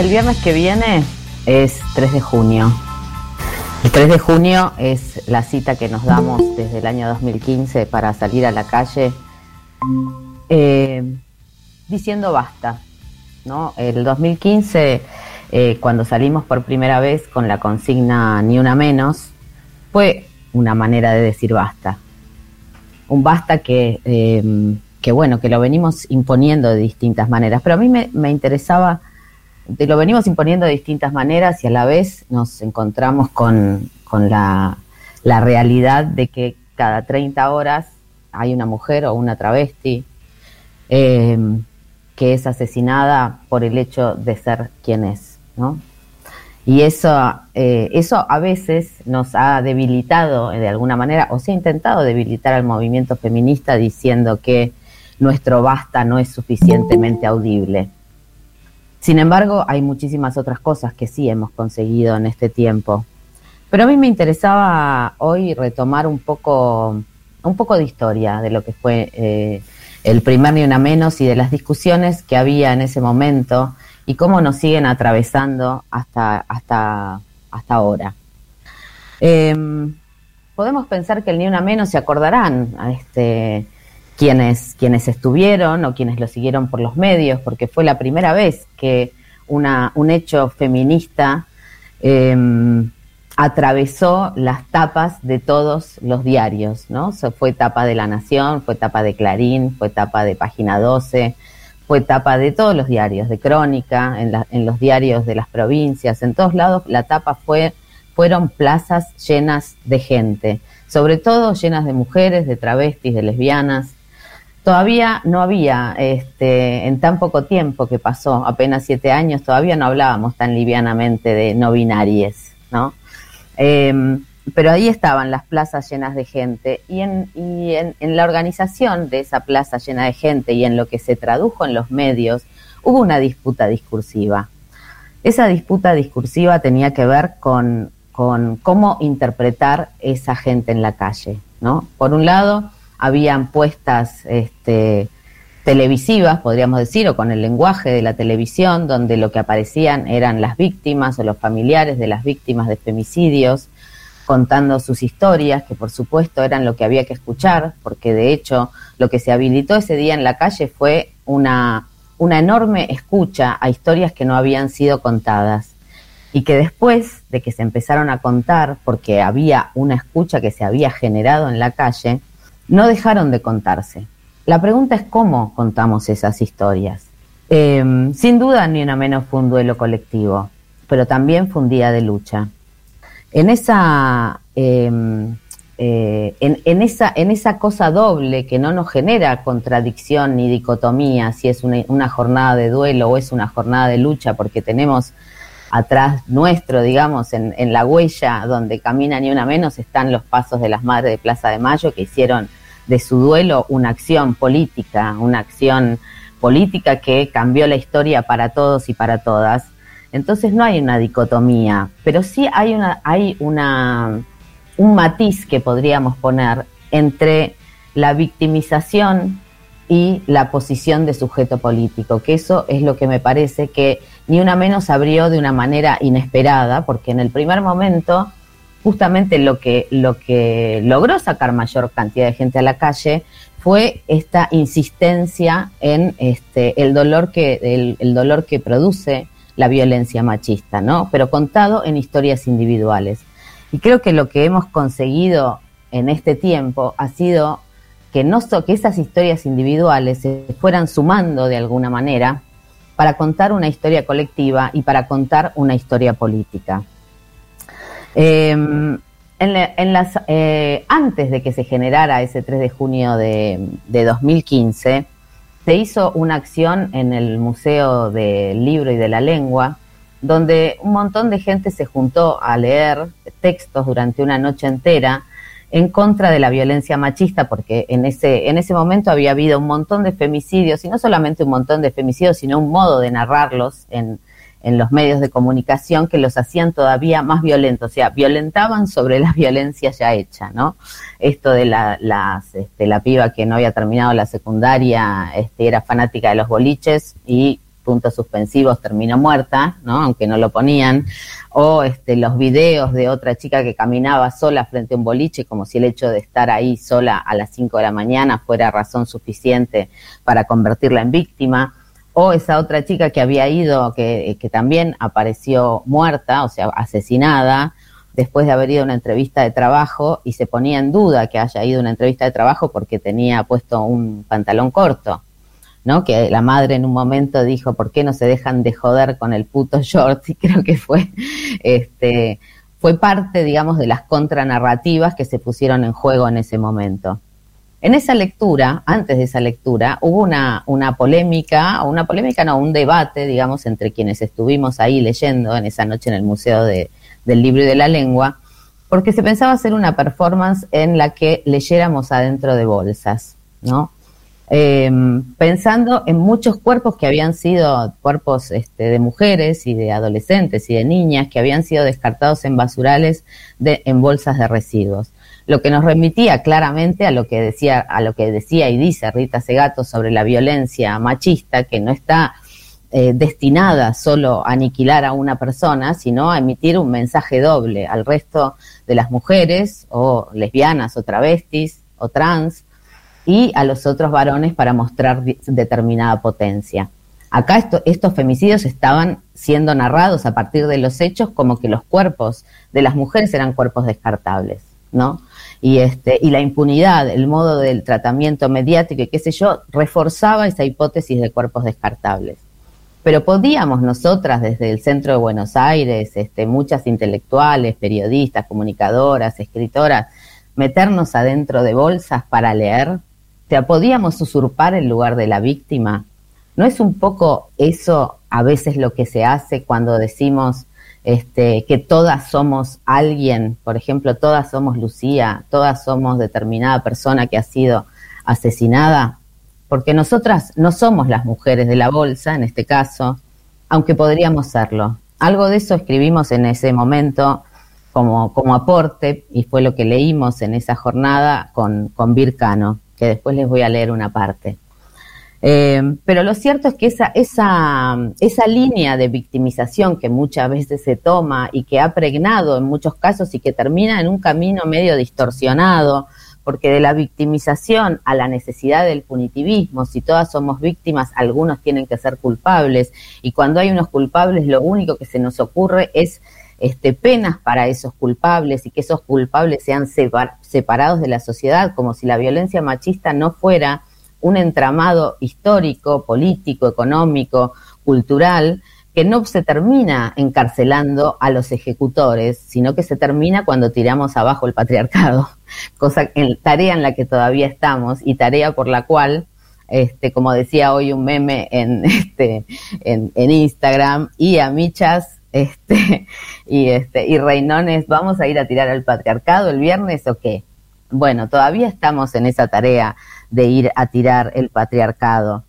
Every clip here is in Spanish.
El viernes que viene es 3 de junio. El 3 de junio es la cita que nos damos desde el año 2015 para salir a la calle eh, diciendo basta. ¿no? El 2015, eh, cuando salimos por primera vez con la consigna Ni una menos, fue una manera de decir basta. Un basta que, eh, que bueno, que lo venimos imponiendo de distintas maneras. Pero a mí me, me interesaba lo venimos imponiendo de distintas maneras y a la vez nos encontramos con, la, realidad de que cada 30 horas hay una mujer o una travesti em, que es asesinada por el hecho de ser quien es, ¿no? Y eso, eh, eso a veces nos ha debilitado de alguna manera, o se ha intentado debilitar al movimiento feminista diciendo que nuestro basta no es suficientemente audible. Sin embargo, hay muchísimas otras cosas que sí hemos conseguido en este tiempo. Pero a mí me interesaba hoy retomar un poco, un poco de historia de lo que fue eh, el primer ni una menos y de las discusiones que había en ese momento y cómo nos siguen atravesando hasta, hasta, hasta ahora. Em, podemos pensar que el ni una menos se acordarán a este quienes, quienes estuvieron o quienes lo siguieron por los medios, porque fue la primera vez que una, un hecho feminista em, atravesó las tapas de todos los diarios, ¿no? fue tapa de La Nación, fue tapa de Clarín, fue tapa de Página 12, fue tapa de todos los diarios, de Crónica, en, en los diarios de las provincias, en todos lados la tapa fue, fueron plazas llenas de gente, sobre todo llenas de mujeres, de travestis, de lesbianas, Todavía no había, este, en tan poco tiempo que pasó, apenas siete años, todavía no hablábamos tan livianamente de no binaries, ¿no? Em, pero ahí estaban las plazas llenas de gente y, en, y en, en, la organización de esa plaza llena de gente y en lo que se tradujo en los medios, hubo una disputa discursiva. Esa disputa discursiva tenía que ver con, con cómo interpretar esa gente en la calle, ¿no? Por un lado, habían puestas este, televisivas, podríamos decir, o con el lenguaje de la televisión, donde lo que aparecían eran las víctimas o los familiares de las víctimas de femicidios, contando sus historias, que por supuesto eran lo que había que escuchar, porque de hecho lo que se habilitó ese día en la calle fue una, una enorme escucha a historias que no habían sido contadas. Y que después de que se empezaron a contar, porque había una escucha que se había generado en la calle, no dejaron de contarse. La pregunta es cómo contamos esas historias. Em, sin duda, ni una menos fue un duelo colectivo, pero también fue un día de lucha. En esa, em, eh, en, esa, en esa cosa doble que no nos genera contradicción ni dicotomía, si es una, jornada de duelo o es una jornada de lucha, porque tenemos atrás nuestro, digamos, en, en la huella donde camina ni una menos, están los pasos de las madres de Plaza de Mayo que hicieron de su duelo una acción política, una acción política que cambió la historia para todos y para todas. Entonces no hay una dicotomía, pero sí hay una, hay una, un matiz que podríamos poner entre la victimización y la posición de sujeto político, que eso es lo que me parece que ni una menos abrió de una manera inesperada, porque en el primer momento justamente lo que, lo que logró sacar mayor cantidad de gente a la calle fue esta insistencia en este, el, dolor que, el, dolor que produce la violencia machista, ¿no? Pero contado en historias individuales. Y creo que lo que hemos conseguido en este tiempo ha sido que, no que esas historias individuales se fueran sumando de alguna manera para contar una historia colectiva y para contar una historia política. Em, en, las, eh, antes de que se generara ese 3 de junio de, 2015, se hizo una acción en el Museo del Libro y de la Lengua, donde un montón de gente se juntó a leer textos durante una noche entera en contra de la violencia machista, porque en ese, en ese momento había habido un montón de femicidios, y no solamente un montón de femicidios, sino un modo de narrarlos en, en los medios de comunicación que los hacían todavía más violentos, o sea, violentaban sobre la violencia ya hecha, ¿no? Esto de la, las, este, la piba que no había terminado la secundaria este, era fanática de los boliches y puntos suspensivos terminó muerta, ¿no? Aunque no lo ponían, o este, los videos de otra chica que caminaba sola frente a un boliche, como si el hecho de estar ahí sola a las 5 de la mañana fuera razón suficiente para convertirla en víctima, o esa otra chica que había ido, que, que también apareció muerta, o sea, asesinada, después de haber ido a una entrevista de trabajo y se ponía en duda que haya ido a una entrevista de trabajo porque tenía puesto un pantalón corto. ¿no? Que la madre en un momento dijo, ¿por qué no se dejan de joder con el puto short? Y creo que fue, este, fue parte, digamos, de las contranarrativas que se pusieron en juego en ese momento. En esa lectura, antes de esa lectura, hubo una, una polémica, una polémica no, un debate, digamos, entre quienes estuvimos ahí leyendo en esa noche en el Museo de, del Libro y de la Lengua, porque se pensaba hacer una performance en la que leyéramos adentro de bolsas, ¿no? Em, pensando en muchos cuerpos que habían sido cuerpos este, de mujeres y de adolescentes y de niñas que habían sido descartados en basurales de, en bolsas de residuos. Lo que nos remitía claramente a lo que decía, a lo que decía y dice Rita Segato sobre la violencia machista, que no está eh, destinada solo a aniquilar a una persona, sino a emitir un mensaje doble al resto de las mujeres o lesbianas o travestis o trans y a los otros varones para mostrar determinada potencia. Acá estos femicidios estaban siendo narrados a partir de los hechos como que los cuerpos de las mujeres eran cuerpos descartables, ¿no? Y, este, y la impunidad, el modo del tratamiento mediático y qué sé yo, reforzaba esa hipótesis de cuerpos descartables. Pero podíamos nosotras desde el centro de Buenos Aires, este, muchas intelectuales, periodistas, comunicadoras, escritoras, meternos adentro de bolsas para leer, sea, podíamos usurpar el lugar de la víctima. ¿No es un poco eso a veces lo que se hace cuando decimos este, que todas somos alguien? Por ejemplo, todas somos Lucía, todas somos determinada persona que ha sido asesinada. Porque nosotras no somos las mujeres de la bolsa, en este caso, aunque podríamos serlo. Algo de eso escribimos en ese momento como, como aporte y fue lo que leímos en esa jornada con, con Vircano que después les voy a leer una parte. Eh, pero lo cierto es que esa, esa, esa línea de victimización que muchas veces se toma y que ha pregnado en muchos casos y que termina en un camino medio distorsionado, porque de la victimización a la necesidad del punitivismo, si todas somos víctimas, algunos tienen que ser culpables, y cuando hay unos culpables, lo único que se nos ocurre es este, penas para esos culpables y que esos culpables sean separados de la sociedad, como si la violencia machista no fuera un entramado histórico, político, económico, cultural, que no se termina encarcelando a los ejecutores, sino que se termina cuando tiramos abajo el patriarcado, cosa tarea en la que todavía estamos y tarea por la cual este, como decía hoy un meme en, este, en, en Instagram, y a Michas este, y este, y Reinones, ¿vamos a ir a tirar al patriarcado el viernes o qué? Bueno, todavía estamos en esa tarea de ir a tirar el patriarcado.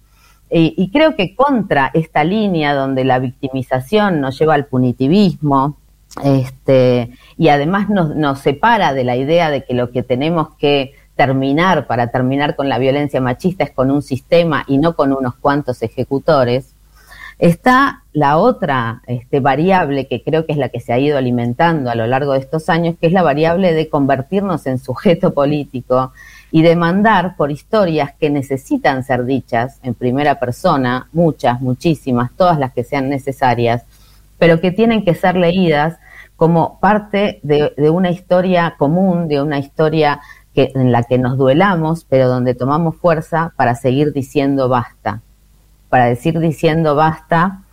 Y, creo que contra esta línea donde la victimización nos lleva al punitivismo, este, y además nos, nos separa de la idea de que lo que tenemos que terminar para terminar con la violencia machista es con un sistema y no con unos cuantos ejecutores, Está la otra este, variable que creo que es la que se ha ido alimentando a lo largo de estos años, que es la variable de convertirnos en sujeto político y demandar por historias que necesitan ser dichas en primera persona, muchas, muchísimas, todas las que sean necesarias, pero que tienen que ser leídas como parte de, una historia común, de una historia en la que nos duelamos, pero donde tomamos fuerza para seguir diciendo basta para decir diciendo basta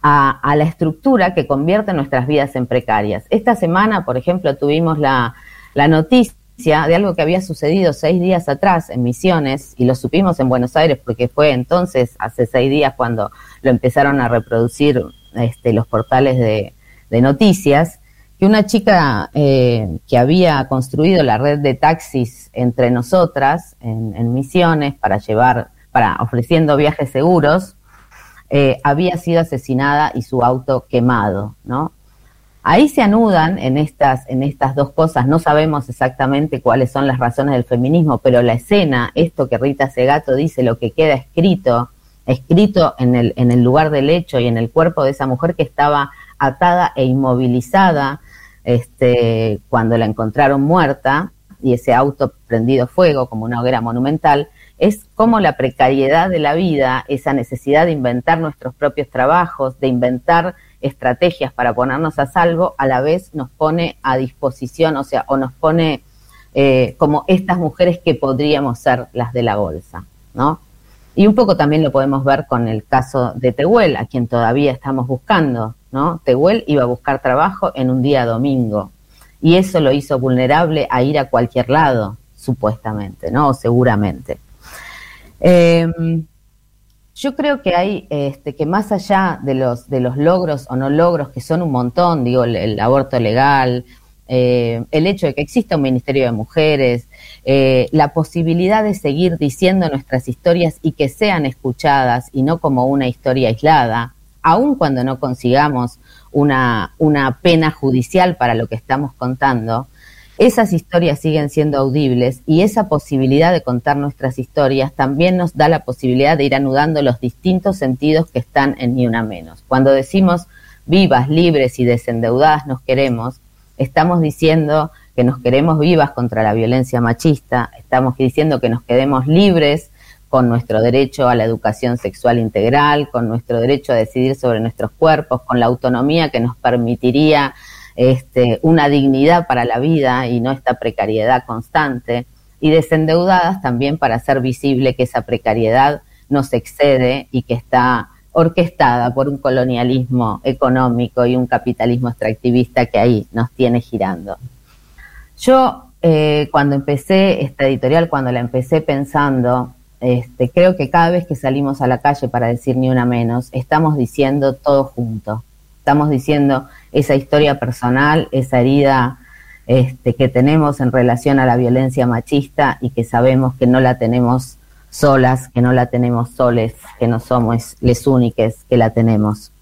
a, la estructura que convierte nuestras vidas en precarias. Esta semana, por ejemplo, tuvimos la, noticia de algo que había sucedido seis días atrás en Misiones y lo supimos en Buenos Aires porque fue entonces, hace seis días, cuando lo empezaron a reproducir este, los portales de, noticias, que una chica eh, que había construido la red de taxis entre nosotras en, Misiones para llevar para ofreciendo viajes seguros, eh, había sido asesinada y su auto quemado, ¿no? Ahí se anudan en estas, en estas dos cosas, no sabemos exactamente cuáles son las razones del feminismo, pero la escena, esto que Rita Segato dice, lo que queda escrito escrito en el, en el lugar del hecho y en el cuerpo de esa mujer que estaba atada e inmovilizada este, cuando la encontraron muerta y ese auto prendido fuego como una hoguera monumental, es como la precariedad de la vida, esa necesidad de inventar nuestros propios trabajos, de inventar estrategias para ponernos a salvo, a la vez nos pone a disposición, o sea, o nos pone eh, como estas mujeres que podríamos ser las de la bolsa, ¿no? Y un poco también lo podemos ver con el caso de Tehuel, a quien todavía estamos buscando, ¿no? Tehuel iba a buscar trabajo en un día domingo y eso lo hizo vulnerable a ir a cualquier lado, supuestamente, ¿no? O seguramente. Em, yo creo que hay, este, que más allá de los, de los logros o no logros, que son un montón, digo, el, aborto legal, eh, el hecho de que exista un Ministerio de Mujeres, eh, la posibilidad de seguir diciendo nuestras historias y que sean escuchadas y no como una historia aislada, aun cuando no consigamos una, una pena judicial para lo que estamos contando, esas historias siguen siendo audibles y esa posibilidad de contar nuestras historias también nos da la posibilidad de ir anudando los distintos sentidos que están en Ni Una Menos. Cuando decimos vivas, libres y desendeudadas nos queremos, estamos diciendo que nos queremos vivas contra la violencia machista, estamos diciendo que nos quedemos libres con nuestro derecho a la educación sexual integral, con nuestro derecho a decidir sobre nuestros cuerpos, con la autonomía que nos permitiría este, una dignidad para la vida y no esta precariedad constante, y desendeudadas también para hacer visible que esa precariedad nos excede y que está orquestada por un colonialismo económico y un capitalismo extractivista que ahí nos tiene girando. Yo eh, cuando empecé esta editorial, cuando la empecé pensando, este, creo que cada vez que salimos a la calle para decir ni una menos, estamos diciendo todo junto. Estamos diciendo esa historia personal, esa herida este, que tenemos en relación a la violencia machista y que sabemos que no la tenemos solas, que no la tenemos soles, que no somos les únicas que la tenemos.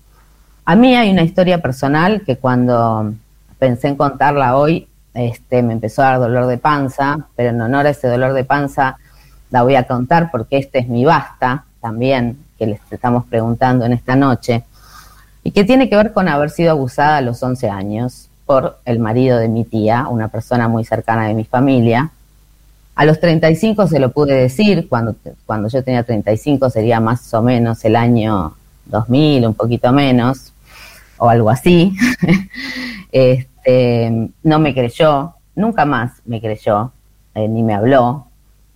A mí hay una historia personal que cuando pensé en contarla hoy, este, me empezó a dar dolor de panza, pero en honor a ese dolor de panza la voy a contar porque este es mi basta también, que les estamos preguntando en esta noche y que tiene que ver con haber sido abusada a los 11 años por el marido de mi tía, una persona muy cercana de mi familia. A los 35 se lo pude decir, cuando, cuando yo tenía 35 sería más o menos el año 2000, un poquito menos, o algo así. este, no me creyó, nunca más me creyó, eh, ni me habló,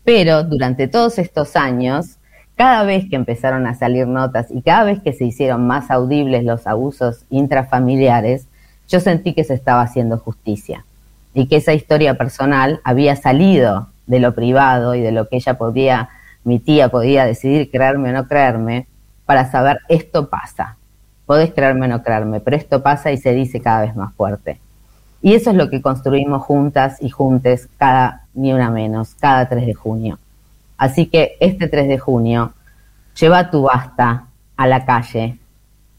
pero durante todos estos años cada vez que empezaron a salir notas y cada vez que se hicieron más audibles los abusos intrafamiliares, yo sentí que se estaba haciendo justicia y que esa historia personal había salido de lo privado y de lo que ella podía, mi tía podía decidir creerme o no creerme, para saber esto pasa. Podés creerme o no creerme, pero esto pasa y se dice cada vez más fuerte. Y eso es lo que construimos juntas y juntes cada, ni una menos, cada 3 de junio. Así que este 3 de junio, lleva tu basta a la calle,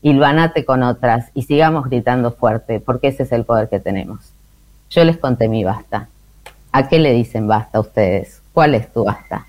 hilvanate con otras y sigamos gritando fuerte, porque ese es el poder que tenemos. Yo les conté mi basta. ¿A qué le dicen basta a ustedes? ¿Cuál es tu basta?